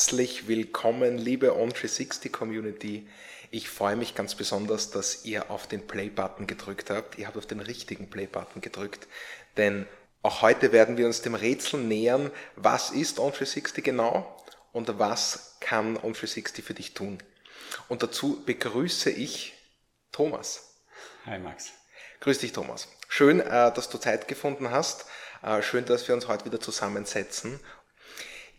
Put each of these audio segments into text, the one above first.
herzlich willkommen, liebe On360 Community. Ich freue mich ganz besonders, dass ihr auf den Play-Button gedrückt habt. Ihr habt auf den richtigen Play-Button gedrückt, denn auch heute werden wir uns dem Rätsel nähern, was ist On360 genau und was kann On360 für dich tun. Und dazu begrüße ich Thomas. Hi Max. Grüß dich Thomas. Schön, äh, dass du Zeit gefunden hast. Äh, schön, dass wir uns heute wieder zusammensetzen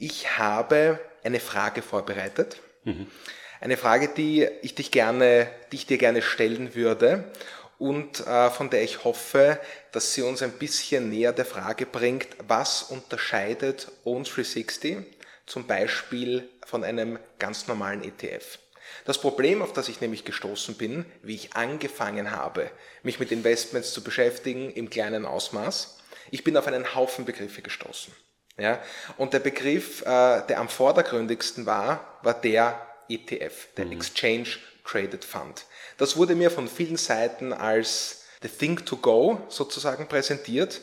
ich habe eine Frage vorbereitet. Mhm. Eine Frage, die ich, dich gerne, die ich dir gerne stellen würde und äh, von der ich hoffe, dass sie uns ein bisschen näher der Frage bringt, was unterscheidet Own 360 zum Beispiel von einem ganz normalen ETF. Das Problem, auf das ich nämlich gestoßen bin, wie ich angefangen habe, mich mit Investments zu beschäftigen im kleinen Ausmaß, ich bin auf einen Haufen Begriffe gestoßen. Ja? Und der Begriff, äh, der am vordergründigsten war, war der ETF, der mhm. Exchange Traded Fund. Das wurde mir von vielen Seiten als the thing to go sozusagen präsentiert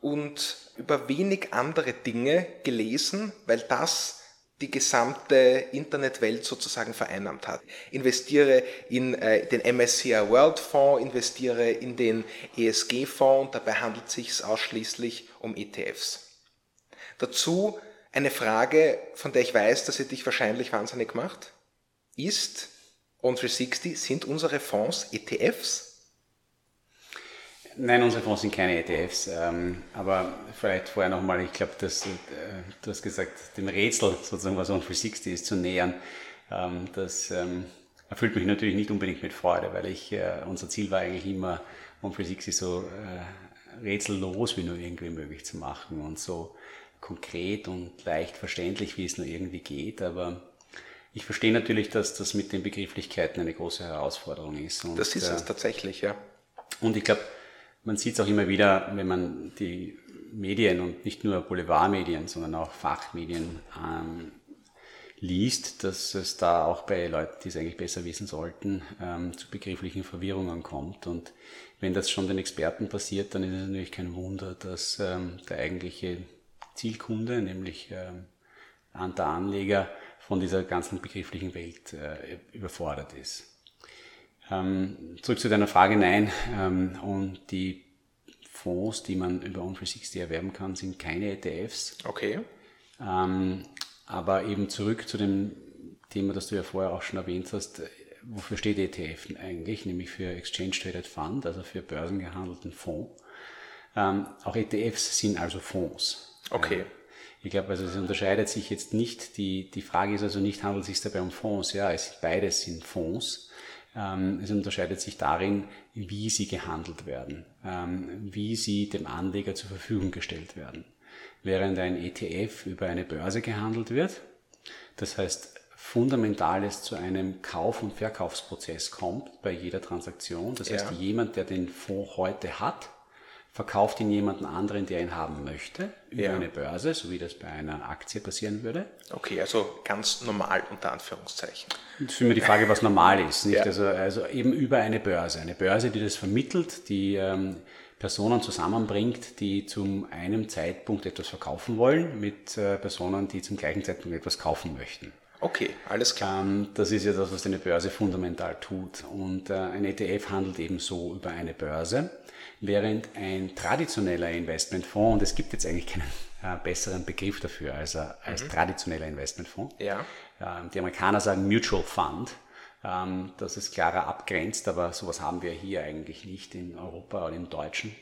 und über wenig andere Dinge gelesen, weil das die gesamte Internetwelt sozusagen vereinnahmt hat. Investiere in äh, den MSCI World Fonds, investiere in den ESG Fonds und dabei handelt es sich ausschließlich um ETFs. Dazu eine Frage, von der ich weiß, dass sie dich wahrscheinlich wahnsinnig macht. Ist On360, sind unsere Fonds ETFs? Nein, unsere Fonds sind keine ETFs. Ähm, aber vielleicht vorher nochmal, ich glaube, dass äh, du hast gesagt, dem Rätsel sozusagen, was On360 ist, zu nähern. Ähm, das ähm, erfüllt mich natürlich nicht unbedingt mit Freude, weil ich, äh, unser Ziel war eigentlich immer, On360 so äh, rätsellos wie nur irgendwie möglich zu machen und so konkret und leicht verständlich, wie es nur irgendwie geht, aber ich verstehe natürlich, dass das mit den Begrifflichkeiten eine große Herausforderung ist. Und, das ist es äh, tatsächlich, ja. Und ich glaube, man sieht es auch immer wieder, wenn man die Medien und nicht nur Boulevardmedien, sondern auch Fachmedien ähm, liest, dass es da auch bei Leuten, die es eigentlich besser wissen sollten, ähm, zu begrifflichen Verwirrungen kommt. Und wenn das schon den Experten passiert, dann ist es natürlich kein Wunder, dass ähm, der eigentliche Zielkunde, nämlich ähm, der Anleger von dieser ganzen begrifflichen Welt äh, überfordert ist. Ähm, zurück zu deiner Frage, nein. Ähm, und die Fonds, die man über On360 erwerben kann, sind keine ETFs. Okay. Ähm, aber eben zurück zu dem Thema, das du ja vorher auch schon erwähnt hast, wofür steht ETF eigentlich? Nämlich für Exchange Traded Fund, also für börsengehandelten Fonds. Ähm, auch ETFs sind also Fonds. Okay. Ich glaube, also es unterscheidet sich jetzt nicht, die, die Frage ist also nicht, handelt es sich dabei um Fonds? Ja, es, beides sind Fonds. Ähm, es unterscheidet sich darin, wie sie gehandelt werden, ähm, wie sie dem Anleger zur Verfügung gestellt werden. Während ein ETF über eine Börse gehandelt wird, das heißt Fundamentales zu einem Kauf- und Verkaufsprozess kommt bei jeder Transaktion. Das heißt, ja. jemand, der den Fonds heute hat, verkauft ihn jemanden anderen, der ihn haben möchte, über ja. eine Börse, so wie das bei einer Aktie passieren würde. Okay, also ganz normal unter Anführungszeichen. Das ist immer die Frage, was normal ist. Nicht? Ja. Also, also eben über eine Börse. Eine Börse, die das vermittelt, die ähm, Personen zusammenbringt, die zum einem Zeitpunkt etwas verkaufen wollen, mit äh, Personen, die zum gleichen Zeitpunkt etwas kaufen möchten. Okay, alles klar. Ähm, das ist ja das, was eine Börse fundamental tut. Und äh, ein ETF handelt eben so über eine Börse während ein traditioneller Investmentfonds, und es gibt jetzt eigentlich keinen äh, besseren Begriff dafür als, äh, als mhm. traditioneller Investmentfonds. Ja. Äh, die Amerikaner sagen Mutual Fund. Ähm, das ist klarer abgrenzt, aber sowas haben wir hier eigentlich nicht in Europa oder im Deutschen.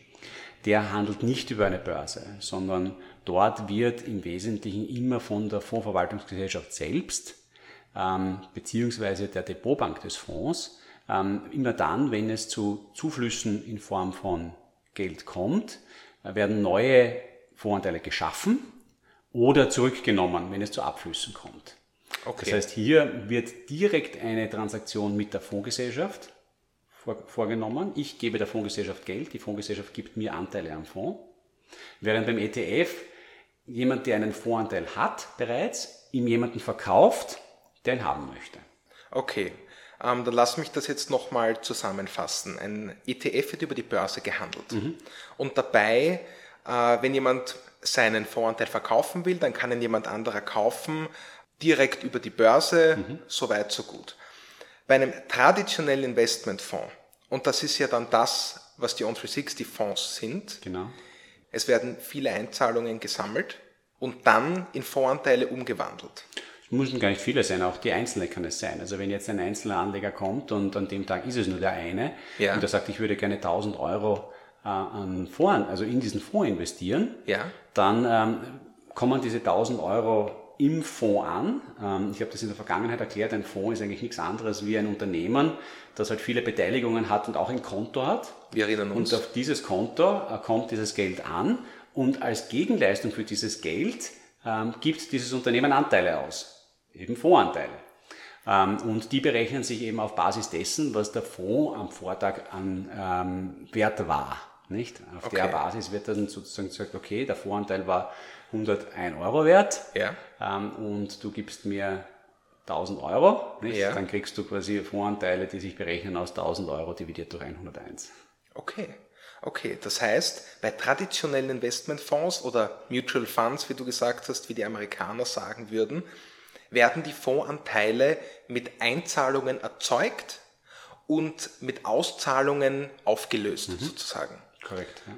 Der handelt nicht über eine Börse, sondern dort wird im Wesentlichen immer von der Fondsverwaltungsgesellschaft selbst ähm, beziehungsweise der Depotbank des Fonds ähm, immer dann, wenn es zu Zuflüssen in Form von Geld kommt, äh, werden neue Voranteile geschaffen oder zurückgenommen, wenn es zu Abflüssen kommt. Okay. Das heißt, hier wird direkt eine Transaktion mit der Fondsgesellschaft vorgenommen. Ich gebe der Fondsgesellschaft Geld, die Fondsgesellschaft gibt mir Anteile am Fonds. Während beim ETF jemand, der einen Fondsanteil hat bereits, ihm jemanden verkauft, der ihn haben möchte. Okay, ähm, dann lass mich das jetzt nochmal zusammenfassen. Ein ETF wird über die Börse gehandelt. Mhm. Und dabei, äh, wenn jemand seinen Fondsanteil verkaufen will, dann kann ihn jemand anderer kaufen, direkt über die Börse, mhm. so weit, so gut. Bei einem traditionellen Investmentfonds, und das ist ja dann das, was die On360-Fonds sind, genau. es werden viele Einzahlungen gesammelt und dann in Fondsanteile umgewandelt. Müssen gar nicht viele sein, auch die einzelne kann es sein. Also wenn jetzt ein einzelner Anleger kommt und an dem Tag ist es nur der eine ja. und er sagt, ich würde gerne 1000 Euro äh, an Fonds, also in diesen Fonds investieren, ja. dann ähm, kommen diese 1000 Euro im Fonds an. Ähm, ich habe das in der Vergangenheit erklärt, ein Fonds ist eigentlich nichts anderes wie ein Unternehmen, das halt viele Beteiligungen hat und auch ein Konto hat. Wir erinnern uns. Und auf dieses Konto äh, kommt dieses Geld an und als Gegenleistung für dieses Geld ähm, gibt dieses Unternehmen Anteile aus, eben Fondsanteile. Ähm, und die berechnen sich eben auf Basis dessen, was der Fonds am Vortag an ähm, Wert war. Nicht? Auf okay. der Basis wird dann sozusagen gesagt, okay, der Voranteil war 101 Euro wert ja. ähm, und du gibst mir 1000 Euro? Ja. dann kriegst du quasi Voranteile, die sich berechnen aus 1000 Euro dividiert durch 101. Okay. Okay, das heißt, bei traditionellen Investmentfonds oder Mutual Funds, wie du gesagt hast, wie die Amerikaner sagen würden, werden die Fondsanteile mit Einzahlungen erzeugt und mit Auszahlungen aufgelöst, mhm. sozusagen. Korrekt. Ja.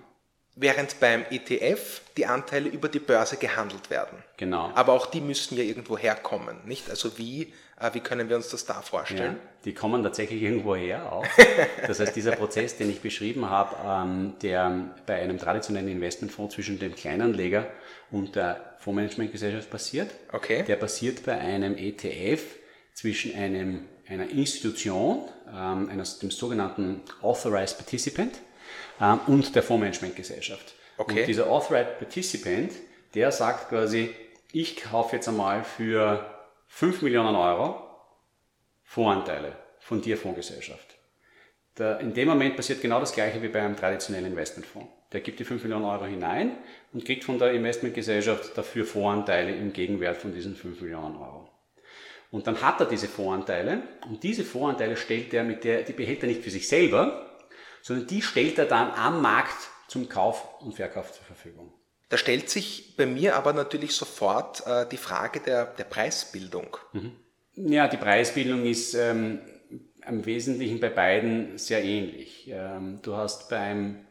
Während beim ETF die Anteile über die Börse gehandelt werden. Genau. Aber auch die müssen ja irgendwo herkommen, nicht? Also wie, äh, wie können wir uns das da vorstellen? Ja, die kommen tatsächlich irgendwo her auch. Das heißt, dieser Prozess, den ich beschrieben habe, ähm, der bei einem traditionellen Investmentfonds zwischen dem Kleinanleger und der Fondsmanagementgesellschaft passiert, okay. der passiert bei einem ETF zwischen einem, einer Institution, ähm, einer, dem sogenannten Authorized Participant, ähm, und der Fondsmanagementgesellschaft. Okay. Und dieser Authorized Participant, der sagt quasi, ich kaufe jetzt einmal für 5 Millionen Euro Voranteile von dir Fondsgesellschaft. Da, in dem Moment passiert genau das gleiche wie bei einem traditionellen Investmentfonds. Der gibt die 5 Millionen Euro hinein und kriegt von der Investmentgesellschaft dafür Voranteile im Gegenwert von diesen 5 Millionen Euro. Und dann hat er diese Voranteile und diese Voranteile stellt er mit der, die behält er nicht für sich selber, sondern die stellt er dann am Markt zum Kauf und Verkauf zur Verfügung. Da stellt sich bei mir aber natürlich sofort äh, die Frage der, der Preisbildung. Mhm. Ja, die Preisbildung ist ähm, im Wesentlichen bei beiden sehr ähnlich. Ähm, du hast beim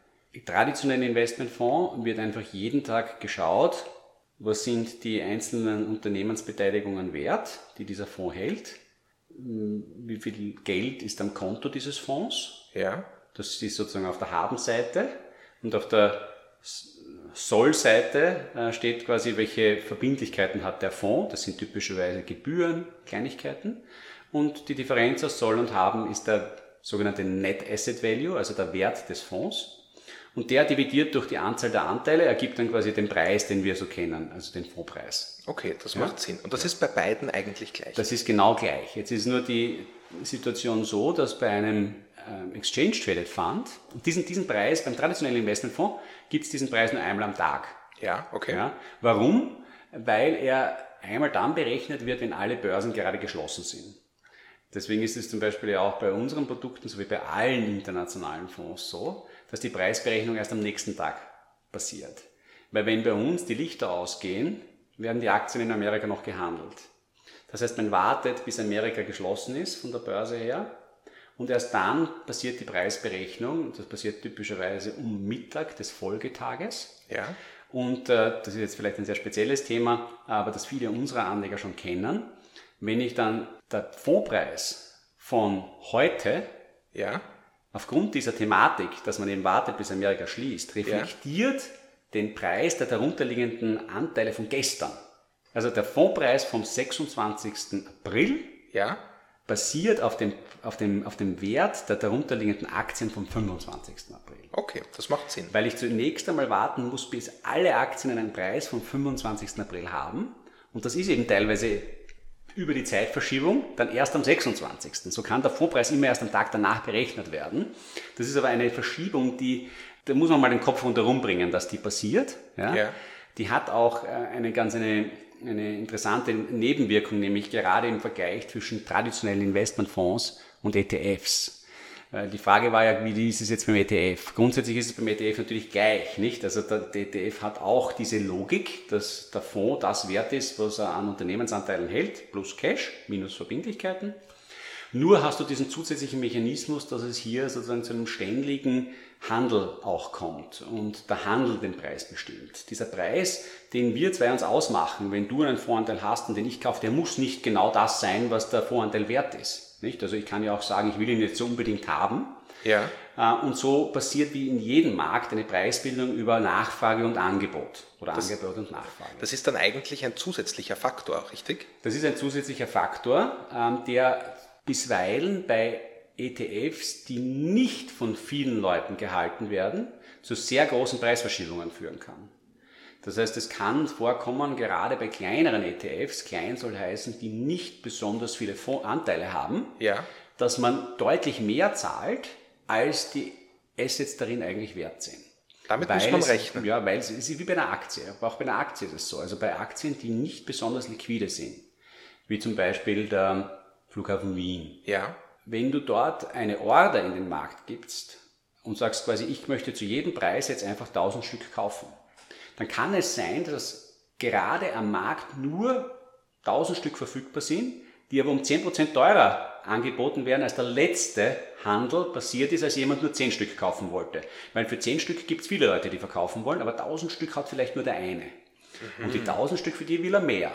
traditionellen Investmentfonds wird einfach jeden Tag geschaut, was sind die einzelnen Unternehmensbeteiligungen wert, die dieser Fonds hält, wie viel Geld ist am Konto dieses Fonds. Ja. Das ist sozusagen auf der Habenseite und auf der Soll-Seite äh, steht quasi, welche Verbindlichkeiten hat der Fonds. Das sind typischerweise Gebühren, Kleinigkeiten. Und die Differenz aus Soll und Haben ist der sogenannte Net Asset Value, also der Wert des Fonds. Und der dividiert durch die Anzahl der Anteile ergibt dann quasi den Preis, den wir so kennen, also den Fondspreis. Okay, das ja? macht Sinn. Und das ja. ist bei beiden eigentlich gleich. Das ist genau gleich. Jetzt ist nur die Situation so, dass bei einem Exchange Traded Fund, und diesen, diesen Preis beim traditionellen Investmentfonds gibt es diesen Preis nur einmal am Tag. Ja, okay. Ja, warum? Weil er einmal dann berechnet wird, wenn alle Börsen gerade geschlossen sind. Deswegen ist es zum Beispiel ja auch bei unseren Produkten, so wie bei allen internationalen Fonds so, dass die Preisberechnung erst am nächsten Tag passiert. Weil wenn bei uns die Lichter ausgehen, werden die Aktien in Amerika noch gehandelt. Das heißt, man wartet, bis Amerika geschlossen ist von der Börse her und erst dann passiert die Preisberechnung. Das passiert typischerweise um Mittag des Folgetages. Ja. Und äh, das ist jetzt vielleicht ein sehr spezielles Thema, aber das viele unserer Anleger schon kennen. Wenn ich dann der Fondspreis von heute ja aufgrund dieser Thematik, dass man eben wartet, bis Amerika schließt, reflektiert ja. den Preis der darunterliegenden Anteile von gestern. Also der Fondspreis vom 26. April ja. Basiert auf dem, auf, dem, auf dem Wert der darunterliegenden Aktien vom 25. April. Okay, das macht Sinn. Weil ich zunächst einmal warten muss, bis alle Aktien einen Preis vom 25. April haben. Und das ist eben teilweise über die Zeitverschiebung dann erst am 26. So kann der Vorpreis immer erst am Tag danach berechnet werden. Das ist aber eine Verschiebung, die, da muss man mal den Kopf rundherum bringen, dass die passiert. Ja? ja. Die hat auch äh, eine ganz eine, eine interessante Nebenwirkung, nämlich gerade im Vergleich zwischen traditionellen Investmentfonds und ETFs. Die Frage war ja, wie ist es jetzt beim ETF? Grundsätzlich ist es beim ETF natürlich gleich, nicht? Also der ETF hat auch diese Logik, dass der Fonds das wert ist, was er an Unternehmensanteilen hält, plus Cash, minus Verbindlichkeiten. Nur hast du diesen zusätzlichen Mechanismus, dass es hier sozusagen zu einem ständigen Handel auch kommt und der Handel den Preis bestimmt. Dieser Preis, den wir zwei uns ausmachen, wenn du einen Voranteil hast und den ich kaufe, der muss nicht genau das sein, was der Voranteil wert ist. Nicht? Also ich kann ja auch sagen, ich will ihn jetzt so unbedingt haben. Ja. Äh, und so passiert wie in jedem Markt eine Preisbildung über Nachfrage und Angebot oder das, Angebot und Nachfrage. Das ist dann eigentlich ein zusätzlicher Faktor, richtig? Das ist ein zusätzlicher Faktor, ähm, der bisweilen bei ETFs, die nicht von vielen Leuten gehalten werden, zu sehr großen Preisverschiebungen führen kann. Das heißt, es kann vorkommen, gerade bei kleineren ETFs, klein soll heißen, die nicht besonders viele Anteile haben, ja. dass man deutlich mehr zahlt, als die Assets darin eigentlich wert sind. Damit weil muss man rechnen. Es, ja, weil es ist wie bei einer Aktie. auch bei einer Aktie ist es so. Also bei Aktien, die nicht besonders liquide sind, wie zum Beispiel der Flughafen Wien. Ja. Wenn du dort eine Order in den Markt gibst und sagst quasi, ich möchte zu jedem Preis jetzt einfach 1000 Stück kaufen, dann kann es sein, dass gerade am Markt nur 1000 Stück verfügbar sind, die aber um 10% teurer angeboten werden, als der letzte Handel passiert ist, als jemand nur 10 Stück kaufen wollte. Weil für 10 Stück gibt es viele Leute, die verkaufen wollen, aber 1000 Stück hat vielleicht nur der eine. Mhm. Und die 1000 Stück, für die will er mehr.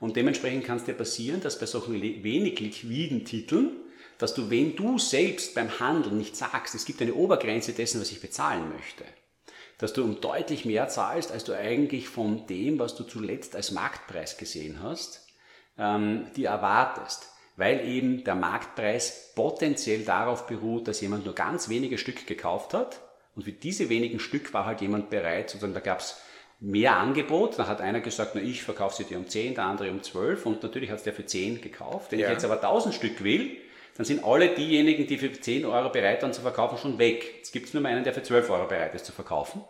Und dementsprechend kann es dir passieren, dass bei solchen wenig liquiden Titeln, dass du, wenn du selbst beim Handeln nicht sagst, es gibt eine Obergrenze dessen, was ich bezahlen möchte, dass du um deutlich mehr zahlst, als du eigentlich von dem, was du zuletzt als Marktpreis gesehen hast, ähm, die erwartest. Weil eben der Marktpreis potenziell darauf beruht, dass jemand nur ganz wenige Stück gekauft hat und für diese wenigen Stück war halt jemand bereit, sozusagen da gab es mehr Angebot. Da hat einer gesagt, na, ich verkaufe sie dir um 10, der andere um 12 und natürlich hat es der für 10 gekauft. Wenn ja. ich jetzt aber 1000 Stück will, dann sind alle diejenigen, die für 10 Euro bereit waren zu verkaufen, schon weg. Jetzt gibt es nur mal einen, der für 12 Euro bereit ist zu verkaufen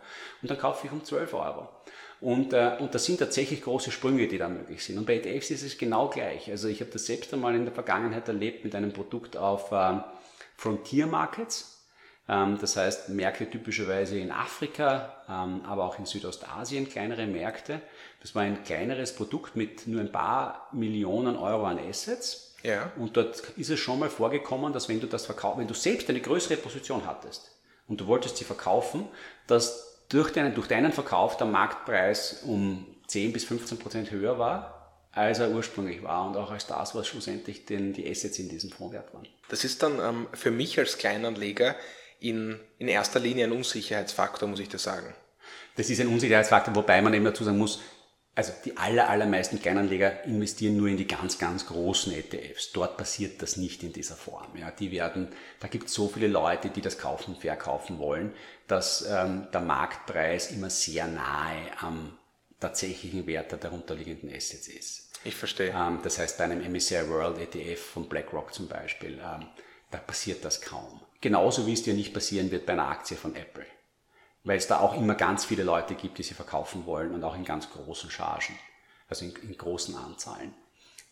und dann kaufe ich um 12 Euro. Und, äh, und das sind tatsächlich große Sprünge, die da möglich sind. Und bei ETFs ist es genau gleich. Also ich habe das selbst einmal in der Vergangenheit erlebt mit einem Produkt auf äh, Frontier Markets. Ähm, das heißt, Märkte typischerweise in Afrika, ähm, aber auch in Südostasien, kleinere Märkte. Das war ein kleineres Produkt mit nur ein paar Millionen Euro an Assets. Ja. Und dort ist es schon mal vorgekommen, dass wenn du das verkaufst, wenn du selbst eine größere Position hattest und du wolltest sie verkaufen, dass durch deinen, durch deinen Verkauf der Marktpreis um 10 bis 15 Prozent höher war, als er ursprünglich war und auch als das, was schlussendlich den, die Assets in diesem Fonds wert waren. Das ist dann ähm, für mich als Kleinanleger in, in erster Linie ein Unsicherheitsfaktor, muss ich das sagen. Das ist ein Unsicherheitsfaktor, wobei man eben dazu sagen muss, also die aller, allermeisten Kleinanleger investieren nur in die ganz, ganz großen ETFs. Dort passiert das nicht in dieser Form. Ja, die werden, da gibt es so viele Leute, die das kaufen und verkaufen wollen, dass ähm, der Marktpreis immer sehr nahe am tatsächlichen Wert der darunterliegenden Assets ist. Ich verstehe. Ähm, das heißt, bei einem MSCI World ETF von BlackRock zum Beispiel, ähm, da passiert das kaum. Genauso wie es dir nicht passieren wird bei einer Aktie von Apple. Weil es da auch immer ganz viele Leute gibt, die sie verkaufen wollen und auch in ganz großen Chargen, also in, in großen Anzahlen.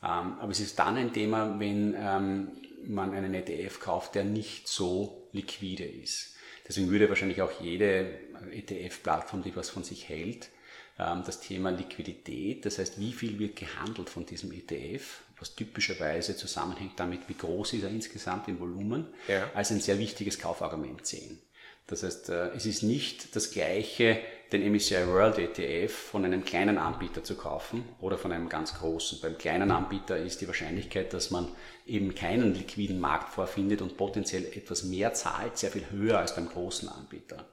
Ähm, aber es ist dann ein Thema, wenn ähm, man einen ETF kauft, der nicht so liquide ist. Deswegen würde wahrscheinlich auch jede ETF-Plattform, die was von sich hält, ähm, das Thema Liquidität, das heißt, wie viel wird gehandelt von diesem ETF, was typischerweise zusammenhängt damit, wie groß ist er insgesamt im Volumen, ja. als ein sehr wichtiges Kaufargument sehen. Das heißt, äh, es ist nicht das gleiche, den MSCI World ETF von einem kleinen Anbieter zu kaufen oder von einem ganz großen. Beim kleinen Anbieter ist die Wahrscheinlichkeit, dass man eben keinen liquiden Markt vorfindet und potenziell etwas mehr zahlt, sehr viel höher als beim großen Anbieter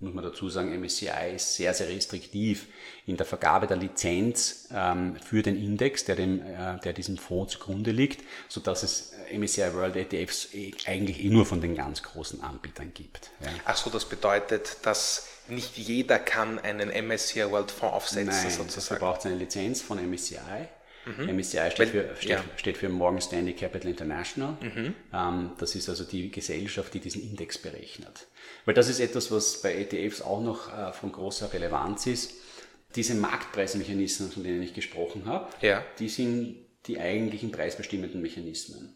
muss man dazu sagen, MSCI ist sehr, sehr restriktiv in der Vergabe der Lizenz ähm, für den Index, der, dem, äh, der diesem Fonds zugrunde liegt, sodass es äh, MSCI World ETFs eh, eigentlich eh nur von den ganz großen Anbietern gibt. Ja. Ach so, das bedeutet, dass nicht jeder kann einen MSCI World Fonds aufsetzen Nein, sozusagen. braucht eine Lizenz von MSCI. Mhm. MSCI steht, für, steht, ja. steht, für Morgan Stanley Capital International. Mhm. Ähm, das ist also die Gesellschaft, die diesen Index berechnet. Weil das ist etwas, was bei ETFs auch noch äh, von großer Relevanz ist. Diese Marktpreismechanismen, von denen ich gesprochen habe, ja. die sind die eigentlichen preisbestimmenden Mechanismen.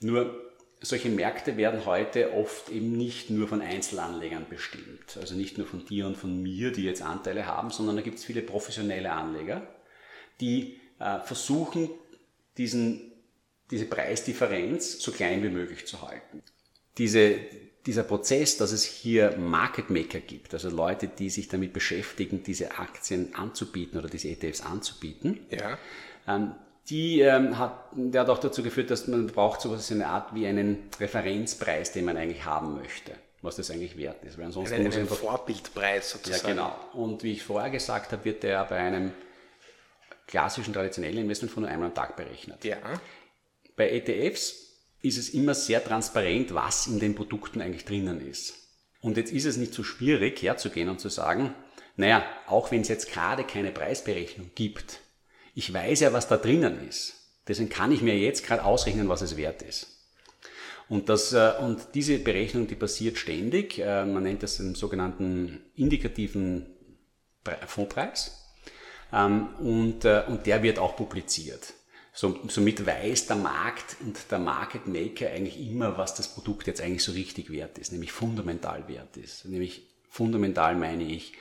Nur solche Märkte werden heute oft eben nicht nur von Einzelanlegern bestimmt. Also nicht nur von dir und von mir, die jetzt Anteile haben, sondern da gibt es viele professionelle Anleger, die versuchen, diesen, diese Preisdifferenz so klein wie möglich zu halten. Diese, dieser Prozess, dass es hier Market Maker gibt, also Leute, die sich damit beschäftigen, diese Aktien anzubieten oder diese ETFs anzubieten, ja. ähm, die ähm, hat, der hat auch dazu geführt, dass man braucht sowas in eine Art wie einen Referenzpreis, den man eigentlich haben möchte, was das eigentlich wert ist. Weil ansonsten einen, muss einen Vorbildpreis sozusagen. Ja, genau. Und wie ich vorher gesagt habe, wird der bei einem klassischen traditionellen Investmentfonds nur einmal am Tag berechnet. Ja. Bei ETFs ist es immer sehr transparent, was in den Produkten eigentlich drinnen ist. Und jetzt ist es nicht so schwierig herzugehen und zu sagen, naja, auch wenn es jetzt gerade keine Preisberechnung gibt, ich weiß ja, was da drinnen ist. Deswegen kann ich mir jetzt gerade ausrechnen, was es wert ist. Und, das, äh, und diese Berechnung, die passiert ständig. Äh, man nennt das den sogenannten indikativen Fondpreis. Ähm, und, äh, und der wird auch publiziert. somit weiß der Markt und der Market Maker eigentlich immer, was das Produkt jetzt eigentlich so richtig wert ist, nämlich fundamental wert ist. Nämlich fundamental meine ich,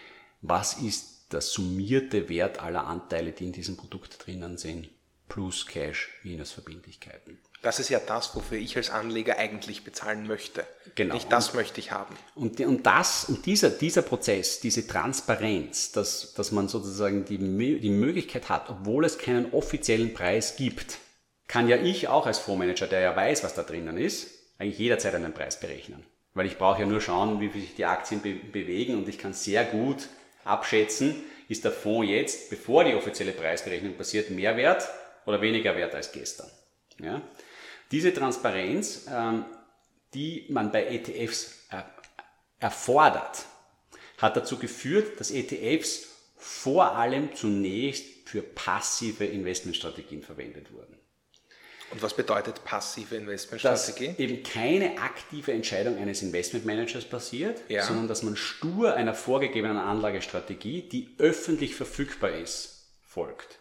was ist der summierte Wert aller Anteile, die in diesem Produkt drinnen sind, plus Cash minus Verbindlichkeiten. Das ist ja das, wofür ich als Anleger eigentlich bezahlen möchte. Genau. Nicht das und, möchte ich haben. Und, und das, und dieser, dieser Prozess, diese Transparenz, dass, dass man sozusagen die, die Möglichkeit hat, obwohl es keinen offiziellen Preis gibt, kann ja ich auch als Fondsmanager, der ja weiß, was da drinnen ist, eigentlich jederzeit einen Preis berechnen. Weil ich brauche ja nur schauen, wie sich die Aktien be bewegen und ich kann sehr gut abschätzen, ist der Fonds jetzt, bevor die offizielle Preisberechnung passiert, mehr wert oder weniger wert als gestern. Ja? Diese Transparenz, ähm, die man bei ETFs äh, erfordert, hat dazu geführt, dass ETFs vor allem zunächst für passive Investmentstrategien verwendet wurden. Und was bedeutet passive Investmentstrategie? Dass eben keine aktive Entscheidung eines Investmentmanagers passiert, ja. sondern dass man stur einer vorgegebenen Anlagestrategie, die öffentlich verfügbar ist, folgt.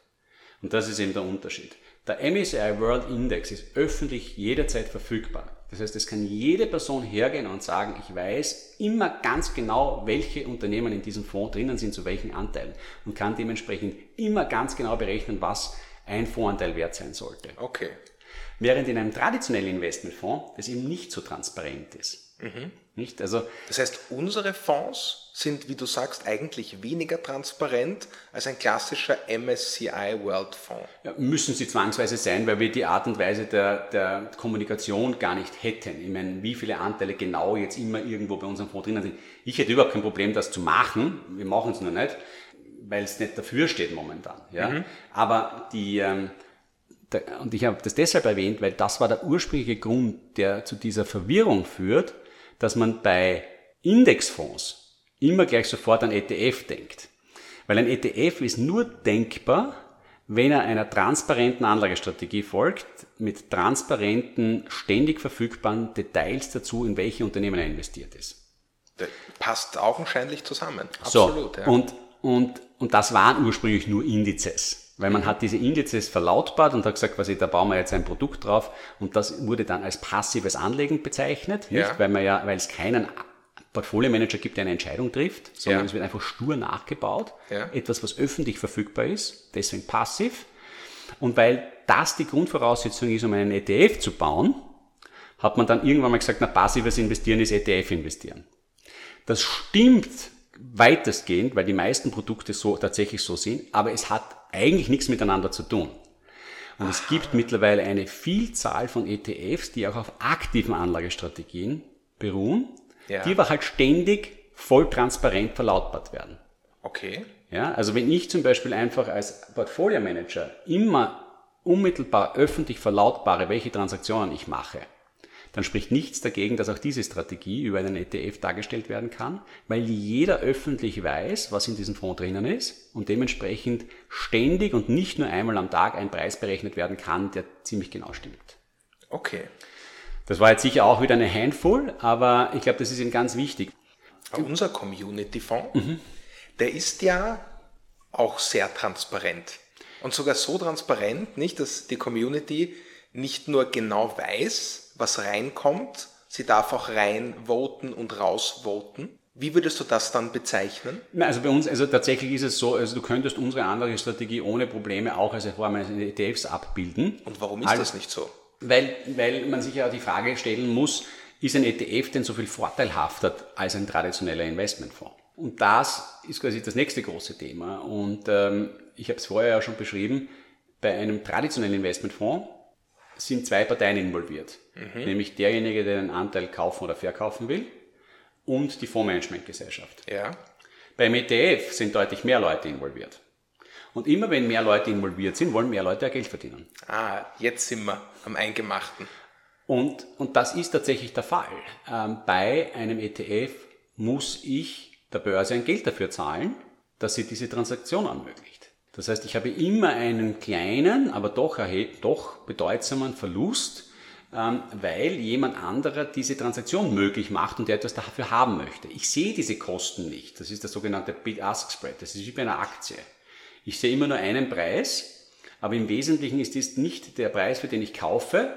Und das ist eben der Unterschied. Der MSCI World Index ist öffentlich jederzeit verfügbar. Das heißt, es kann jede Person hergehen und sagen, ich weiß immer ganz genau, welche Unternehmen in diesem Fonds drinnen sind, zu welchen Anteilen und kann dementsprechend immer ganz genau berechnen, was ein Fondsanteil wert sein sollte. Okay. Während in einem traditionellen Investmentfonds das eben nicht so transparent ist. Mhm. Nicht? Also, das heißt, unsere Fonds sind, wie du sagst, eigentlich weniger transparent als ein klassischer MSCI World Fonds. Ja, müssen sie zwangsweise sein, weil wir die Art und Weise der, der Kommunikation gar nicht hätten. Ich meine, wie viele Anteile genau jetzt immer irgendwo bei unserem Fonds drinnen sind. Ich hätte überhaupt kein Problem, das zu machen. Wir machen es nur nicht, weil es nicht dafür steht momentan. Ja? Mhm. Aber die... Ähm, und ich habe das deshalb erwähnt, weil das war der ursprüngliche Grund, der zu dieser Verwirrung führt, dass man bei Indexfonds immer gleich sofort an ETF denkt. Weil ein ETF ist nur denkbar, wenn er einer transparenten Anlagestrategie folgt, mit transparenten, ständig verfügbaren Details dazu, in welche Unternehmen er investiert ist. Das passt augenscheinlich zusammen. Absolut. So, ja. und, und, und das waren ursprünglich nur Indizes weil man hat diese Indizes verlautbart und hat gesagt, quasi, da bauen wir jetzt ein Produkt drauf und das wurde dann als passives Anlegen bezeichnet, ja. nicht? weil man ja, weil es keinen Portfolio Manager gibt, der eine Entscheidung trifft, sondern ja. es wird einfach stur nachgebaut, ja. etwas, was öffentlich verfügbar ist, deswegen passiv. Und weil das die Grundvoraussetzung ist, um einen ETF zu bauen, hat man dann irgendwann mal gesagt, na passives Investieren ist ETF investieren. Das stimmt weitestgehend, weil die meisten Produkte so tatsächlich so sind, aber es hat eigentlich nichts miteinander zu tun. Und Aha. es gibt mittlerweile eine Vielzahl von ETFs, die auch auf aktiven Anlagestrategien beruhen, ja. die aber halt ständig voll transparent verlautbart werden. Okay. Ja, also wenn ich zum Beispiel einfach als Portfolio Manager immer unmittelbar öffentlich verlautbare, welche Transaktionen ich mache, dann spricht nichts dagegen, dass auch diese Strategie über einen ETF dargestellt werden kann, weil jeder öffentlich weiß, was in diesem Fonds drinnen ist und dementsprechend ständig und nicht nur einmal am Tag ein Preis berechnet werden kann, der ziemlich genau stimmt. Okay. Das war jetzt sicher auch wieder eine Handvoll, aber ich glaube, das ist eben ganz wichtig. Unser Community-Fonds, mhm. der ist ja auch sehr transparent. Und sogar so transparent, nicht, dass die Community nicht nur genau weiß, was reinkommt, sie darf auch rein voten und raus voten. Wie würdest du das dann bezeichnen? Also bei uns, also tatsächlich ist es so, also du könntest unsere andere Strategie ohne Probleme auch als Form eines ETFs abbilden. Und warum ist also, das nicht so? Weil, weil man sich ja die Frage stellen muss, ist ein ETF denn so viel vorteilhafter als ein traditioneller Investmentfonds? Und das ist quasi das nächste große Thema. Und ähm, ich habe es vorher ja schon beschrieben, bei einem traditionellen Investmentfonds sind zwei Parteien involviert. Mhm. Nämlich derjenige, der den Anteil kaufen oder verkaufen will und die Fondsmanagementgesellschaft. Ja. Beim ETF sind deutlich mehr Leute involviert. Und immer wenn mehr Leute involviert sind, wollen mehr Leute ja Geld verdienen. Ah, jetzt sind wir am Eingemachten. Und, und das ist tatsächlich der Fall. Ähm, bei einem ETF muss ich der Börse ein Geld dafür zahlen, dass sie diese Transaktion ermöglicht. Das heißt, ich habe immer einen kleinen, aber doch, doch bedeutsamen Verlust, ähm, weil jemand anderer diese Transaktion möglich macht und der etwas dafür haben möchte. Ich sehe diese Kosten nicht. Das ist der sogenannte Bid-Ask-Spread. Das ist wie bei einer Aktie. Ich sehe immer nur einen Preis, aber im Wesentlichen ist dies nicht der Preis, für den ich kaufe,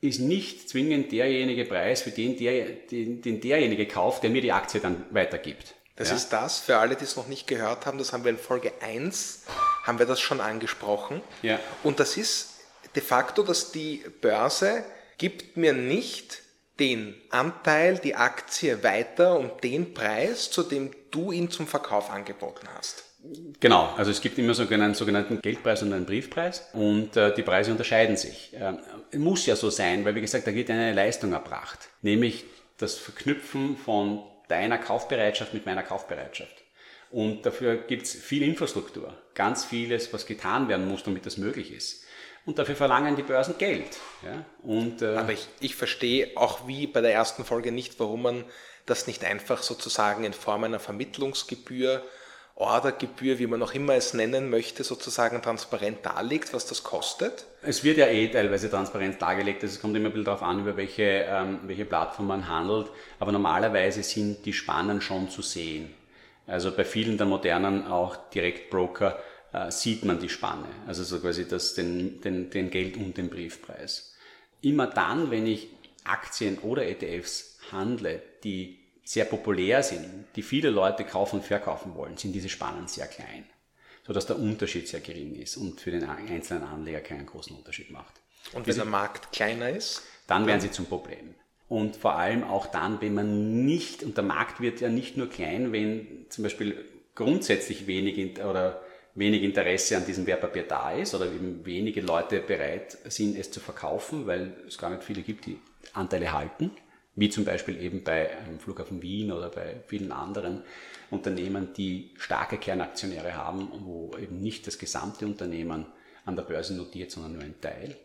ist nicht zwingend derjenige Preis, für den, der, den, den derjenige kauft, der mir die Aktie dann weitergibt. Das ja? ist das, für alle, die es noch nicht gehört haben, das haben wir in Folge 1, haben wir das schon angesprochen. Ja. Und das ist de facto, dass die Börse gibt mir nicht den Anteil, die Aktie weiter um den Preis, zu dem du ihn zum Verkauf angeboten hast. Genau, also es gibt immer so einen sogenannten Geldpreis und einen Briefpreis und äh, die Preise unterscheiden sich. Ähm, muss ja so sein, weil wie gesagt, da wird eine Leistung erbracht, nämlich das Verknüpfen von deiner Kaufbereitschaft mit meiner Kaufbereitschaft. Und dafür gibt es viel Infrastruktur, ganz vieles, was getan werden muss, damit das möglich ist und dafür verlangen die Börsen Geld. Ja? Und, äh Aber ich, ich verstehe auch wie bei der ersten Folge nicht, warum man das nicht einfach sozusagen in Form einer Vermittlungsgebühr, Ordergebühr, wie man auch immer es nennen möchte, sozusagen transparent darlegt, was das kostet? Es wird ja eh teilweise transparent dargelegt, also es kommt immer ein bisschen darauf an, über welche, ähm, welche Plattform man handelt, aber normalerweise sind die Spannen schon zu sehen. Also bei vielen der modernen auch Direktbroker äh, sieht man die Spanne, also so quasi das, den, den, den Geld- und den Briefpreis. Immer dann, wenn ich Aktien oder ETFs handle, die sehr populär sind, die viele Leute kaufen und verkaufen wollen, sind diese Spannen sehr klein, sodass der Unterschied sehr gering ist und für den einzelnen Anleger keinen großen Unterschied macht. Und wenn der Markt kleiner ist? Dann werden sie zum Problem. Und vor allem auch dann, wenn man nicht, und der Markt wird ja nicht nur klein, wenn zum Beispiel grundsätzlich wenig oder wenig Interesse an diesem Wertpapier da ist oder eben wenige Leute bereit sind, es zu verkaufen, weil es gar nicht viele gibt, die Anteile halten, wie zum Beispiel eben bei einem Flughafen Wien oder bei vielen anderen Unternehmen, die starke Kernaktionäre haben, wo eben nicht das gesamte Unternehmen an der Börse notiert, sondern nur ein Teil,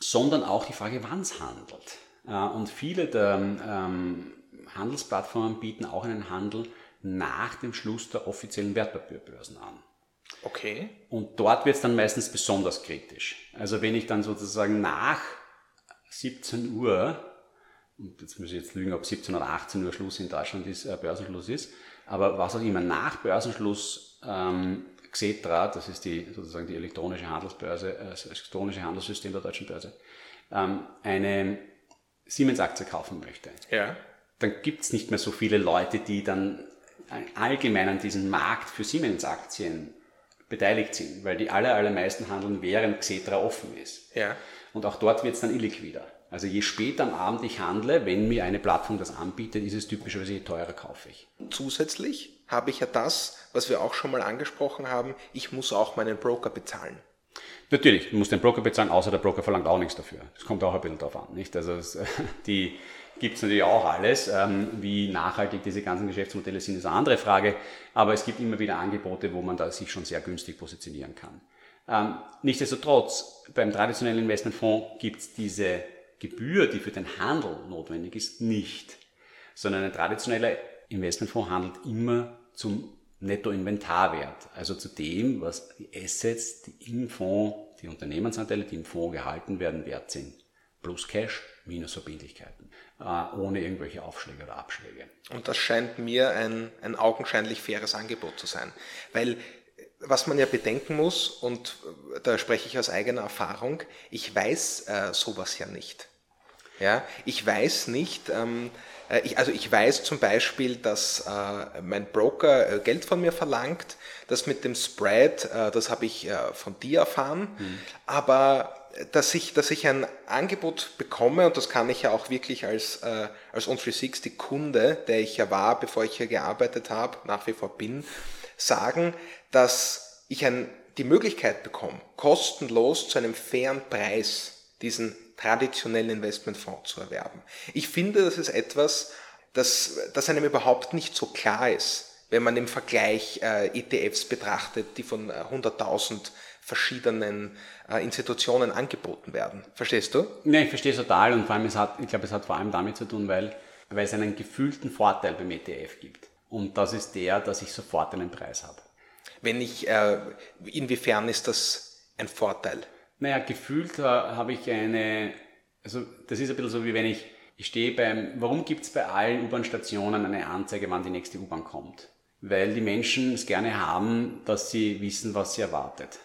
sondern auch die Frage, wann es handelt. Äh, und viele der ähm, Handelsplattformen bieten auch einen Handel nach dem Schluss der offiziellen Wertpapierbörsen an. Okay. Und dort wird es dann meistens besonders kritisch. Also wenn ich dann sozusagen nach 17 Uhr, und jetzt muss ich jetzt lügen, ob 17 oder 18 Uhr Schluss in Deutschland ist, äh, Börsenschluss ist, aber was auch immer nach Börsenschluss ähm, Xetra, das ist die sozusagen die elektronische Handelsbörse, äh, das elektronische Handelssystem der deutschen Börse, ähm, eine Siemens-Aktie kaufen möchte, ja. dann gibt es nicht mehr so viele Leute, die dann allgemein an diesen Markt für Siemens-Aktien beteiligt sind, weil die aller, allermeisten handeln, während Xetra offen ist. Ja. Und auch dort wird es dann illiquider. Also je später am Abend ich handle, wenn mir eine Plattform das anbietet, ist es typischerweise, je teurer kaufe ich. Zusätzlich habe ich ja das, was wir auch schon mal angesprochen haben, ich muss auch meinen Broker bezahlen. Natürlich, du musst den Broker bezahlen, außer der Broker verlangt auch nichts dafür. Das kommt auch ein bisschen drauf an. Nicht? Also die, gibt es natürlich auch alles. Ähm, wie nachhaltig diese ganzen Geschäftsmodelle sind, ist eine andere Frage. Aber es gibt immer wieder Angebote, wo man da sich schon sehr günstig positionieren kann. Ähm, nichtsdestotrotz, beim traditionellen Investmentfonds gibt es diese Gebühr, die für den Handel notwendig ist, nicht. Sondern ein traditioneller Investmentfonds handelt immer zum Nettoinventarwert, also zu dem, was die Assets, die im Fonds, die Unternehmensanteile, die im Fonds gehalten werden, wert sind. Plus Cash, minus Verbindlichkeiten. Äh, ohne irgendwelche Aufschläge oder Abschläge. Und das scheint mir ein, ein augenscheinlich faires Angebot zu sein. Weil was man ja bedenken muss, und da spreche ich aus eigener Erfahrung, ich weiß äh, sowas ja nicht. Ja, ich weiß nicht, ähm, äh, ich, also ich weiß zum Beispiel, dass äh, mein Broker äh, Geld von mir verlangt. Das mit dem Spread, äh, das habe ich äh, von dir erfahren. Mhm. Aber dass ich, dass ich ein Angebot bekomme, und das kann ich ja auch wirklich als, äh, als On360 Kunde, der ich ja war, bevor ich hier gearbeitet habe, nach wie vor bin, sagen, dass ich ein, die Möglichkeit bekomme, kostenlos zu einem fairen Preis diesen traditionellen Investmentfonds zu erwerben. Ich finde, das ist etwas, das, das einem überhaupt nicht so klar ist, wenn man im Vergleich äh, ETFs betrachtet, die von äh, 100.000 verschiedenen äh, Institutionen angeboten werden. Verstehst du? Ja, ich verstehe total und vor allem, es hat, ich glaube, es hat vor allem damit zu tun, weil, weil es einen gefühlten Vorteil beim ETF gibt. Und das ist der, dass ich sofort einen Preis habe. Wenn ich, äh, inwiefern ist das ein Vorteil? Naja, gefühlt äh, habe ich eine, also das ist ein bisschen so wie wenn ich, ich stehe beim, warum gibt es bei allen U-Bahn-Stationen eine Anzeige, wann die nächste U-Bahn kommt? Weil die Menschen es gerne haben, dass sie wissen, was sie erwartet.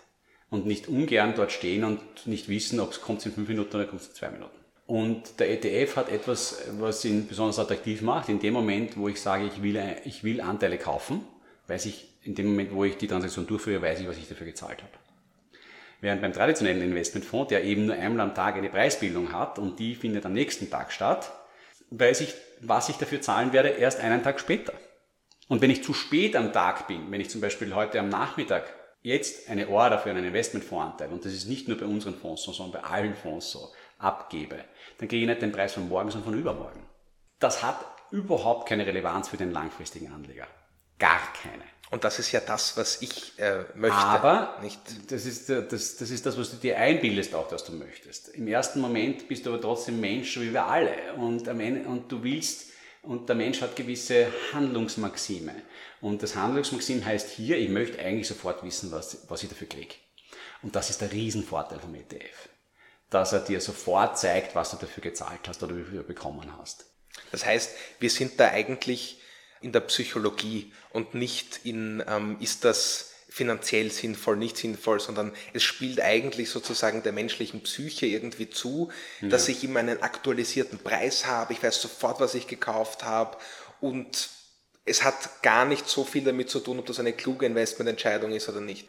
Und nicht ungern dort stehen und nicht wissen, ob es kommt in fünf Minuten oder kommt in zwei Minuten. Und der ETF hat etwas, was ihn besonders attraktiv macht. In dem Moment, wo ich sage, ich will, ich will Anteile kaufen, weiß ich, in dem Moment, wo ich die Transaktion durchführe, weiß ich, was ich dafür gezahlt habe. Während beim traditionellen Investmentfonds, der eben nur einmal am Tag eine Preisbildung hat und die findet am nächsten Tag statt, weiß ich, was ich dafür zahlen werde, erst einen Tag später. Und wenn ich zu spät am Tag bin, wenn ich zum Beispiel heute am Nachmittag jetzt eine Order für einen Investmentfondsanteil, und das ist nicht nur bei unseren Fonds so, sondern bei allen Fonds so, abgebe, dann kriege ich nicht den Preis von morgen, sondern von übermorgen. Das hat überhaupt keine Relevanz für den langfristigen Anleger. Gar keine. Und das ist ja das, was ich äh, möchte. Aber nicht. Das, ist, das, das ist das, was du dir einbildest, auch dass du möchtest. Im ersten Moment bist du aber trotzdem Mensch, wie wir alle. Und, und du willst, und der Mensch hat gewisse Handlungsmaxime. Und das Handlungsmaxim heißt hier, ich möchte eigentlich sofort wissen, was, was ich dafür kriege. Und das ist der Riesenvorteil vom ETF. Dass er dir sofort zeigt, was du dafür gezahlt hast oder wie viel du bekommen hast. Das heißt, wir sind da eigentlich in der Psychologie und nicht in, ähm, ist das finanziell sinnvoll, nicht sinnvoll, sondern es spielt eigentlich sozusagen der menschlichen Psyche irgendwie zu, ja. dass ich immer einen aktualisierten Preis habe, ich weiß sofort, was ich gekauft habe und es hat gar nicht so viel damit zu tun, ob das eine kluge Investmententscheidung ist oder nicht.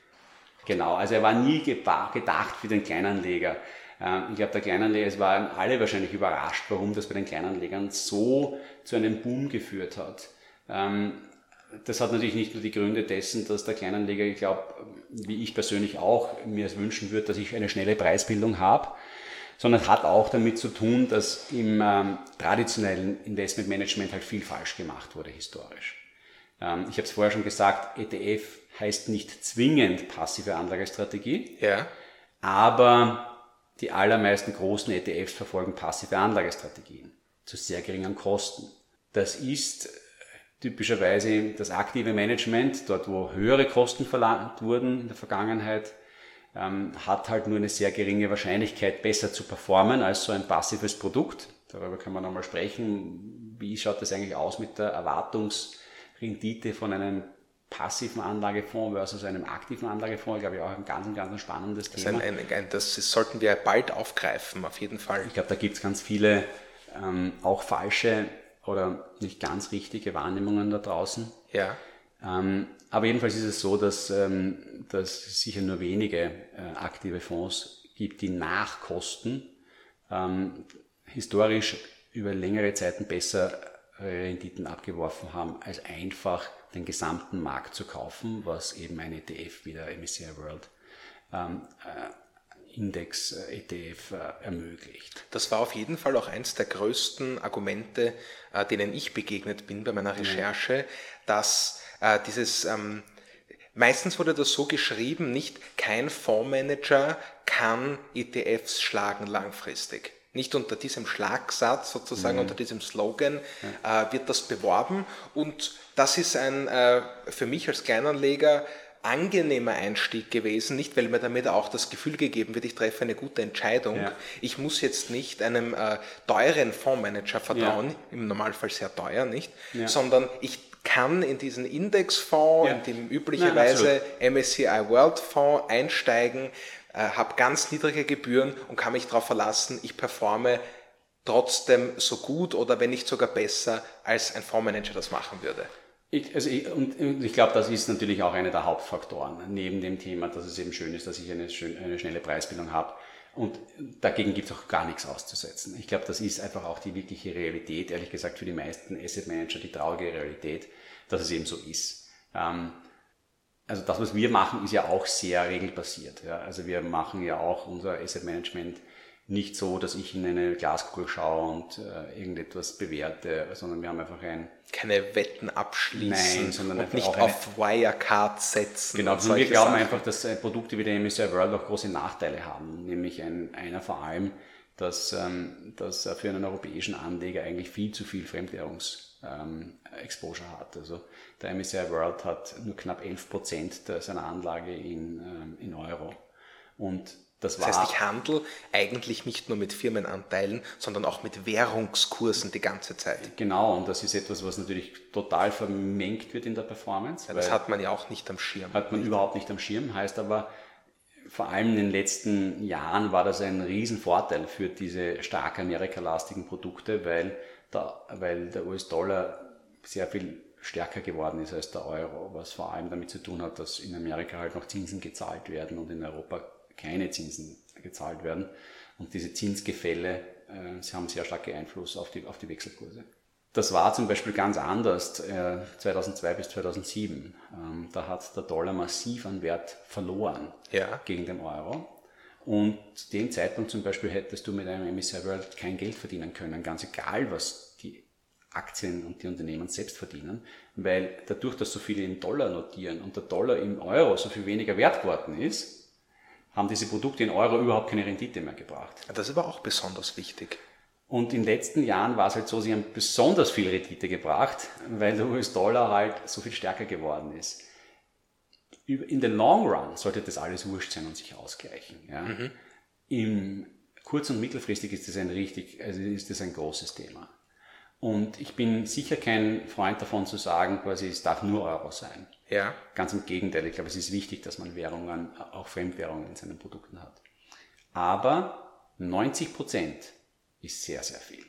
Genau, also er war nie gedacht für den Kleinanleger. Ähm, ich glaube, der Kleinanleger, es waren alle wahrscheinlich überrascht, warum das bei den Kleinanlegern so zu einem Boom geführt hat. Ähm, das hat natürlich nicht nur die Gründe dessen, dass der Kleinanleger, ich glaube, wie ich persönlich auch, mir es wünschen würde, dass ich eine schnelle Preisbildung habe, sondern hat auch damit zu tun, dass im ähm, traditionellen Investmentmanagement halt viel falsch gemacht wurde historisch. Ähm, ich habe es vorher schon gesagt, ETF heißt nicht zwingend passive Anlagestrategie, ja. aber die allermeisten großen ETFs verfolgen passive Anlagestrategien zu sehr geringen Kosten. Das ist typischerweise das aktive Management, dort wo höhere Kosten verlangt wurden in der Vergangenheit, ähm, hat halt nur eine sehr geringe Wahrscheinlichkeit, besser zu performen als so ein passives Produkt. Darüber können wir nochmal sprechen. Wie schaut das eigentlich aus mit der Erwartungsrendite von einem passiven Anlagefonds versus einem aktiven Anlagefonds? Ich glaube, auch ein ganz, ganz spannendes Thema. Das, ein, ein, das sollten wir bald aufgreifen, auf jeden Fall. Ich glaube, da gibt es ganz viele ähm, auch falsche oder nicht ganz richtige Wahrnehmungen da draußen. Ja. Ähm, aber jedenfalls ist es so, dass, ähm, dass es sicher nur wenige äh, aktive Fonds gibt, die nach Kosten ähm, historisch über längere Zeiten besser Renditen abgeworfen haben, als einfach den gesamten Markt zu kaufen, was eben ein ETF wie der MSCI World ähm, äh, Index-ETF äh, äh, ermöglicht. Das war auf jeden Fall auch eins der größten Argumente, äh, denen ich begegnet bin bei meiner Recherche, dass dieses ähm, Meistens wurde das so geschrieben, nicht kein Fondsmanager kann ETFs schlagen langfristig. Nicht unter diesem Schlagsatz, sozusagen mhm. unter diesem Slogan, äh, wird das beworben. Und das ist ein, äh, für mich als Kleinanleger angenehmer Einstieg gewesen, nicht weil mir damit auch das Gefühl gegeben wird, ich treffe eine gute Entscheidung. Ja. Ich muss jetzt nicht einem äh, teuren Fondsmanager vertrauen, ja. im Normalfall sehr teuer, nicht, ja. sondern ich kann in diesen Indexfonds, in dem üblicherweise MSCI World Fonds einsteigen, äh, habe ganz niedrige Gebühren und kann mich darauf verlassen, ich performe trotzdem so gut oder wenn nicht sogar besser, als ein Fondsmanager das machen würde. Ich, also ich, und ich glaube, das ist natürlich auch einer der Hauptfaktoren, neben dem Thema, dass es eben schön ist, dass ich eine, schön, eine schnelle Preisbildung habe. Und dagegen gibt es auch gar nichts auszusetzen. Ich glaube, das ist einfach auch die wirkliche Realität, ehrlich gesagt, für die meisten Asset Manager die traurige Realität, dass es eben so ist. Ähm, also das, was wir machen, ist ja auch sehr regelbasiert. Ja? Also wir machen ja auch unser Asset Management nicht so, dass ich in eine Glaskugel schaue und äh, irgendetwas bewerte, sondern wir haben einfach ein... Keine Wetten abschließen Nein, sondern und nicht auf Wirecard setzen. Genau, sondern wir glauben Sachen. einfach, dass äh, Produkte wie der MSCI World auch große Nachteile haben, nämlich ein, einer vor allem, dass, ähm, dass für einen europäischen Anleger eigentlich viel zu viel Fremdwährungsexposure ähm, hat. Also der MSCI World hat nur knapp 11 Prozent seiner Anlage in, ähm, in Euro. Und das, das heißt, ich handle eigentlich nicht nur mit Firmenanteilen, sondern auch mit Währungskursen die ganze Zeit. Genau, und das ist etwas, was natürlich total vermengt wird in der Performance. Ja, das hat man ja auch nicht am Schirm. Hat man überhaupt nicht am Schirm, heißt aber, vor allem in den letzten Jahren war das ein Riesenvorteil für diese stark amerikalastigen Produkte, weil der, weil der US-Dollar sehr viel stärker geworden ist als der Euro, was vor allem damit zu tun hat, dass in Amerika halt noch Zinsen gezahlt werden und in Europa keine Zinsen gezahlt werden. Und diese Zinsgefälle äh, sie haben sehr starke Einfluss auf die, auf die Wechselkurse. Das war zum Beispiel ganz anders äh, 2002 bis 2007. Ähm, da hat der Dollar massiv an Wert verloren ja. gegen den Euro. Und zu dem Zeitpunkt zum Beispiel hättest du mit einem MSCI World kein Geld verdienen können, ganz egal, was die Aktien und die Unternehmen selbst verdienen, weil dadurch, dass so viele in Dollar notieren und der Dollar im Euro so viel weniger wert geworden ist, haben diese Produkte in Euro überhaupt keine Rendite mehr gebracht. Das ist aber auch besonders wichtig. Und in den letzten Jahren war es halt so, sie haben besonders viel Rendite gebracht, weil der US-Dollar halt so viel stärker geworden ist. In den Long Run sollte das alles wurscht sein und sich ausgleichen. Ja. Mhm. Im kurz- und mittelfristig ist das ein richtig, also ist das ein großes Thema. Und ich bin sicher kein Freund davon zu sagen, quasi, es darf nur Euro sein. Ja. Ganz im Gegenteil, ich glaube, es ist wichtig, dass man Währungen, auch Fremdwährungen in seinen Produkten hat. Aber 90 Prozent ist sehr, sehr viel.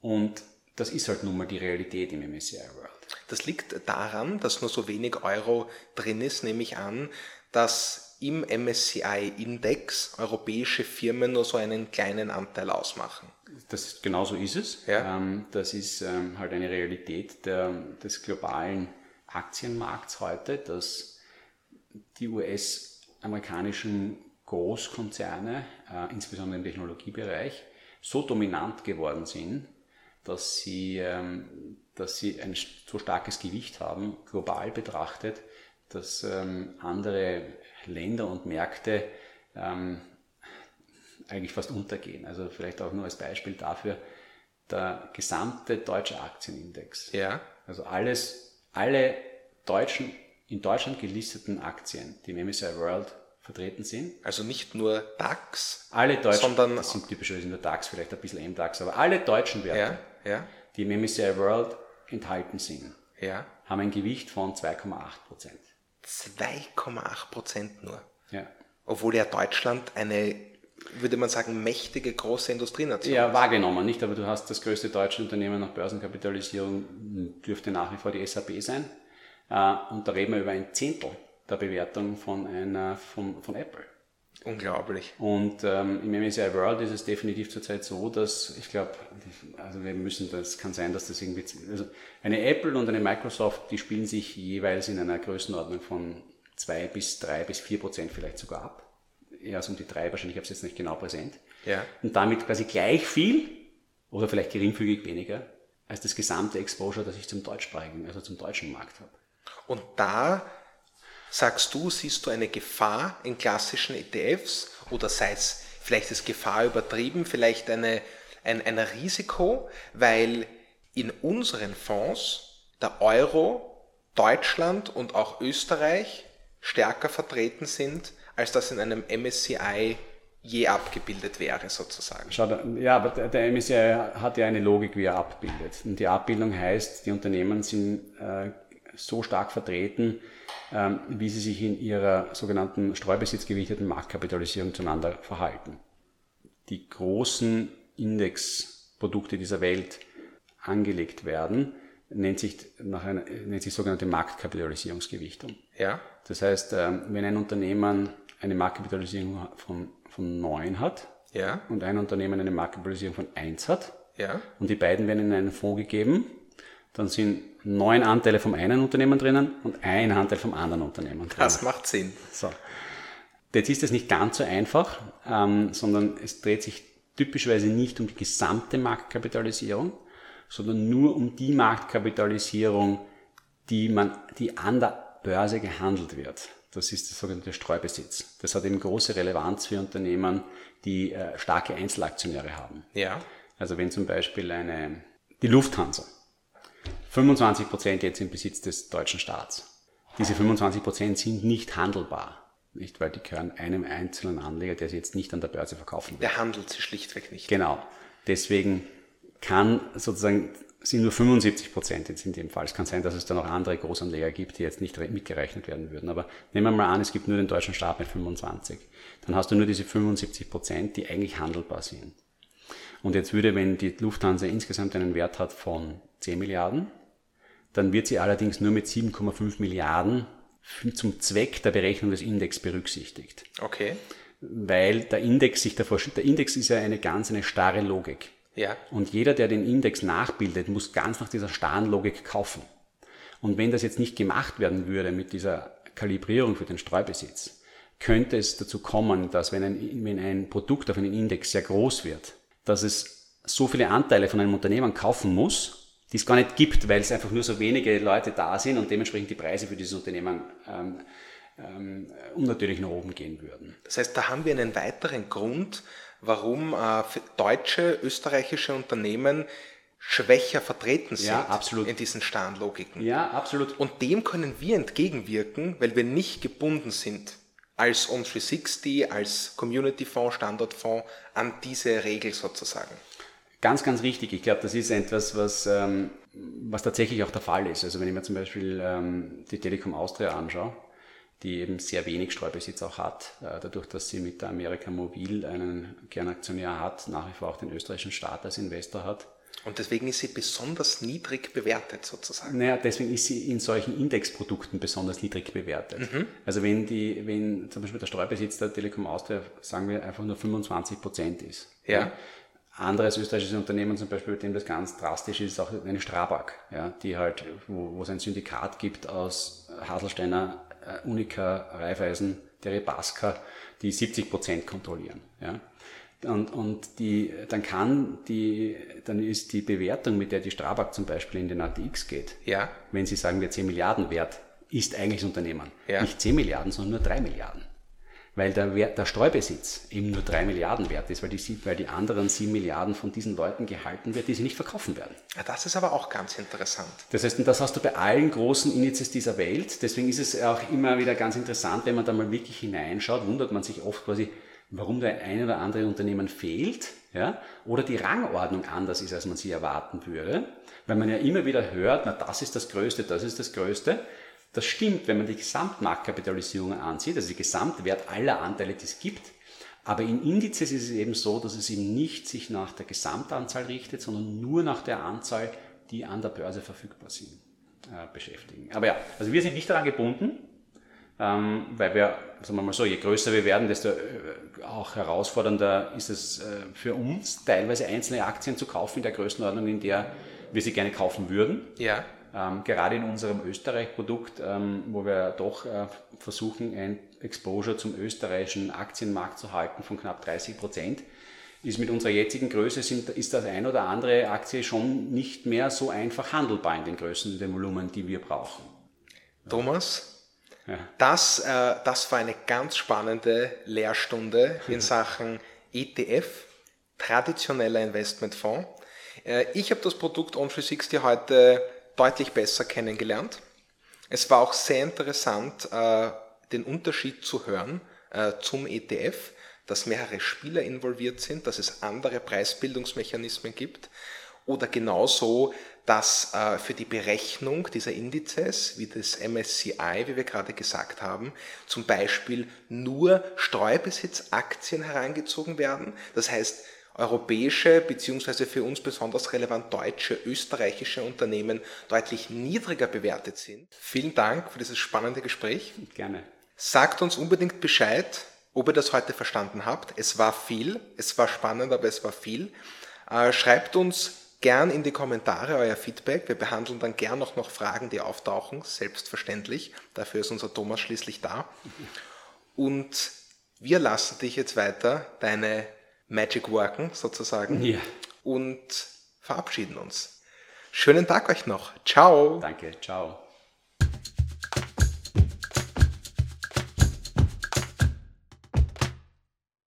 Und das ist halt nun mal die Realität im MSCI World. Das liegt daran, dass nur so wenig Euro drin ist, nehme ich an, dass im MSCI-Index europäische Firmen nur so einen kleinen Anteil ausmachen. Das, genauso ist es. Ja. Ähm, das ist ähm, halt eine Realität der, des globalen Aktienmarkts heute, dass die US-amerikanischen Großkonzerne, äh, insbesondere im Technologiebereich, so dominant geworden sind, dass sie, ähm, dass sie ein so starkes Gewicht haben, global betrachtet, dass ähm, andere Länder und Märkte ähm, eigentlich fast untergehen. Also vielleicht auch nur als Beispiel dafür, der gesamte deutsche Aktienindex. Ja. Also alles, alle deutschen, in Deutschland gelisteten Aktien, die im MSCI World vertreten sind. Also nicht nur DAX, alle deutschen, sondern das sind typischerweise nur DAX, vielleicht ein bisschen MDAX, aber alle deutschen Werte, ja, ja. die im MSCI World enthalten sind, ja. haben ein Gewicht von 2,8 Prozent. 2,8 Prozent nur. Ja. Obwohl ja Deutschland eine, würde man sagen, mächtige große Industrienation ja, wahrgenommen, nicht? Aber du hast das größte deutsche Unternehmen nach Börsenkapitalisierung, dürfte nach wie vor die SAP sein. Äh, und da reden wir über ein Zehntel der Bewertung von, einer, von, von Apple. Unglaublich. Und ähm, im MSCI World ist es definitiv zurzeit so, dass ich glaube, also wir müssen, das kann sein, dass das irgendwie, also eine Apple und eine Microsoft, die spielen sich jeweils in einer Größenordnung von zwei bis drei bis vier Prozent vielleicht sogar ab. Eher so um die drei wahrscheinlich, ich habe es jetzt nicht genau präsent. Ja. Und damit quasi gleich viel oder vielleicht geringfügig weniger als das gesamte Exposure, das ich zum deutschsprachigen, also zum deutschen Markt habe. Und da sagst du, siehst du eine Gefahr in klassischen ETFs oder sei es vielleicht ist Gefahr übertrieben, vielleicht eine, ein, ein Risiko, weil in unseren Fonds der Euro, Deutschland und auch Österreich stärker vertreten sind, als das in einem MSCI je abgebildet wäre, sozusagen. Schau, ja, aber der MSCI hat ja eine Logik, wie er abbildet. Und die Abbildung heißt, die Unternehmen sind äh, so stark vertreten, ähm, wie sie sich in ihrer sogenannten streubesitzgewichteten Marktkapitalisierung zueinander verhalten. Die großen Indexprodukte dieser Welt angelegt werden, nennt sich, nach einer, nennt sich sogenannte Marktkapitalisierungsgewichtung. Ja. Das heißt, ähm, wenn ein Unternehmen eine Marktkapitalisierung von, von 9 hat ja. und ein Unternehmen eine Marktkapitalisierung von 1 hat ja. und die beiden werden in einen Fonds gegeben, dann sind neun Anteile vom einen Unternehmen drinnen und ein Anteil vom anderen Unternehmen drinnen. Das macht Sinn. So. Jetzt ist es nicht ganz so einfach, ähm, sondern es dreht sich typischerweise nicht um die gesamte Marktkapitalisierung, sondern nur um die Marktkapitalisierung, die, man, die an der Börse gehandelt wird. Das ist der sogenannte Streubesitz. Das hat eben große Relevanz für Unternehmen, die äh, starke Einzelaktionäre haben. Ja. Also wenn zum Beispiel eine, die Lufthansa 25 Prozent jetzt im Besitz des deutschen Staats. Diese 25 Prozent sind nicht handelbar. Nicht, weil die gehören einem einzelnen Anleger, der sie jetzt nicht an der Börse verkaufen will. Der handelt sie schlichtweg nicht. Genau. Deswegen kann sozusagen, sind nur 75 Prozent jetzt in dem Fall. Es kann sein, dass es da noch andere Großanleger gibt, die jetzt nicht mitgerechnet werden würden. Aber nehmen wir mal an, es gibt nur den deutschen Staat mit 25. Dann hast du nur diese 75 Prozent, die eigentlich handelbar sind. Und jetzt würde, wenn die Lufthansa insgesamt einen Wert hat von 10 Milliarden, dann wird sie allerdings nur mit 7,5 Milliarden zum Zweck der Berechnung des Index berücksichtigt. Okay. Weil der Index sich davor, der Index ist ja eine ganz eine starre Logik. Ja. Und jeder, der den Index nachbildet, muss ganz nach dieser starren Logik kaufen. Und wenn das jetzt nicht gemacht werden würde mit dieser Kalibrierung für den Streubesitz, könnte es dazu kommen, dass wenn ein, wenn ein Produkt auf einen Index sehr groß wird, dass es so viele Anteile von einem Unternehmen kaufen muss, die es gar nicht gibt, weil es einfach nur so wenige Leute da sind und dementsprechend die Preise für dieses Unternehmen ähm, ähm, unnatürlich nach oben gehen würden. Das heißt, da haben wir einen weiteren Grund, warum äh, deutsche, österreichische Unternehmen schwächer vertreten sind ja, in diesen starren Logiken. Ja, absolut. Und dem können wir entgegenwirken, weil wir nicht gebunden sind als On360, als Community Fonds, Standortfonds an diese Regel sozusagen. Ganz, ganz richtig. Ich glaube, das ist etwas, was, ähm, was tatsächlich auch der Fall ist. Also wenn ich mir zum Beispiel ähm, die Telekom Austria anschaue, die eben sehr wenig Streubesitz auch hat, äh, dadurch, dass sie mit der Amerika Mobil einen Kernaktionär hat, nach wie vor auch den österreichischen Staat als Investor hat. Und deswegen ist sie besonders niedrig bewertet sozusagen. Naja, deswegen ist sie in solchen Indexprodukten besonders niedrig bewertet. Mhm. Also wenn die, wenn zum Beispiel der Streubesitz der Telekom Austria, sagen wir, einfach nur 25 Prozent ist. Ja. ja anderes österreichisches Unternehmen zum Beispiel, bei dem das ganz drastisch ist, ist auch eine Strabag, ja, die halt, wo, wo es ein Syndikat gibt aus Haselsteiner, Unica, Raiffeisen, Deripaska, die 70 Prozent kontrollieren. Ja. Und, und die, dann kann die, dann ist die Bewertung, mit der die Strabag zum Beispiel in den ATX geht, ja. wenn sie sagen wir 10 Milliarden wert, ist eigentlich das Unternehmen. Ja. Nicht 10 Milliarden, sondern nur 3 Milliarden weil der, Wert, der Streubesitz eben nur drei Milliarden wert ist, weil die, weil die anderen sieben Milliarden von diesen Leuten gehalten wird, die sie nicht verkaufen werden. Ja, das ist aber auch ganz interessant. Das heißt, und das hast du bei allen großen Indizes dieser Welt. Deswegen ist es auch immer wieder ganz interessant, wenn man da mal wirklich hineinschaut, wundert man sich oft quasi, warum der eine oder andere Unternehmen fehlt, ja, oder die Rangordnung anders ist, als man sie erwarten würde, weil man ja immer wieder hört, na, das ist das Größte, das ist das Größte. Das stimmt, wenn man die Gesamtmarktkapitalisierung ansieht, also die Gesamtwert aller Anteile, die es gibt. Aber in Indizes ist es eben so, dass es eben nicht sich nach der Gesamtanzahl richtet, sondern nur nach der Anzahl, die an der Börse verfügbar sind, äh, beschäftigen. Aber ja, also wir sind nicht daran gebunden, ähm, weil wir, sagen wir mal so, je größer wir werden, desto äh, auch herausfordernder ist es äh, für uns, teilweise einzelne Aktien zu kaufen in der Größenordnung, in der wir sie gerne kaufen würden. Ja. Ähm, gerade in unserem Österreich-Produkt, ähm, wo wir doch äh, versuchen, ein Exposure zum österreichischen Aktienmarkt zu halten von knapp 30 Prozent, ist mit unserer jetzigen Größe sind, ist das ein oder andere Aktie schon nicht mehr so einfach handelbar in den Größen, in den Volumen, die wir brauchen. Thomas, ja. das, äh, das war eine ganz spannende Lehrstunde in Sachen ETF, traditioneller Investmentfonds. Äh, ich habe das Produkt On360 heute deutlich besser kennengelernt. Es war auch sehr interessant, äh, den Unterschied zu hören äh, zum ETF, dass mehrere Spieler involviert sind, dass es andere Preisbildungsmechanismen gibt oder genauso, dass äh, für die Berechnung dieser Indizes, wie das MSCI, wie wir gerade gesagt haben, zum Beispiel nur Streubesitzaktien herangezogen werden. Das heißt, europäische beziehungsweise für uns besonders relevant deutsche, österreichische Unternehmen deutlich niedriger bewertet sind. Vielen Dank für dieses spannende Gespräch. Gerne. Sagt uns unbedingt Bescheid, ob ihr das heute verstanden habt. Es war viel, es war spannend, aber es war viel. Äh, schreibt uns gern in die Kommentare euer Feedback. Wir behandeln dann gern auch noch Fragen, die auftauchen, selbstverständlich. Dafür ist unser Thomas schließlich da. Und wir lassen dich jetzt weiter deine Magic Worken sozusagen. Ja. Und verabschieden uns. Schönen Tag euch noch. Ciao. Danke, ciao.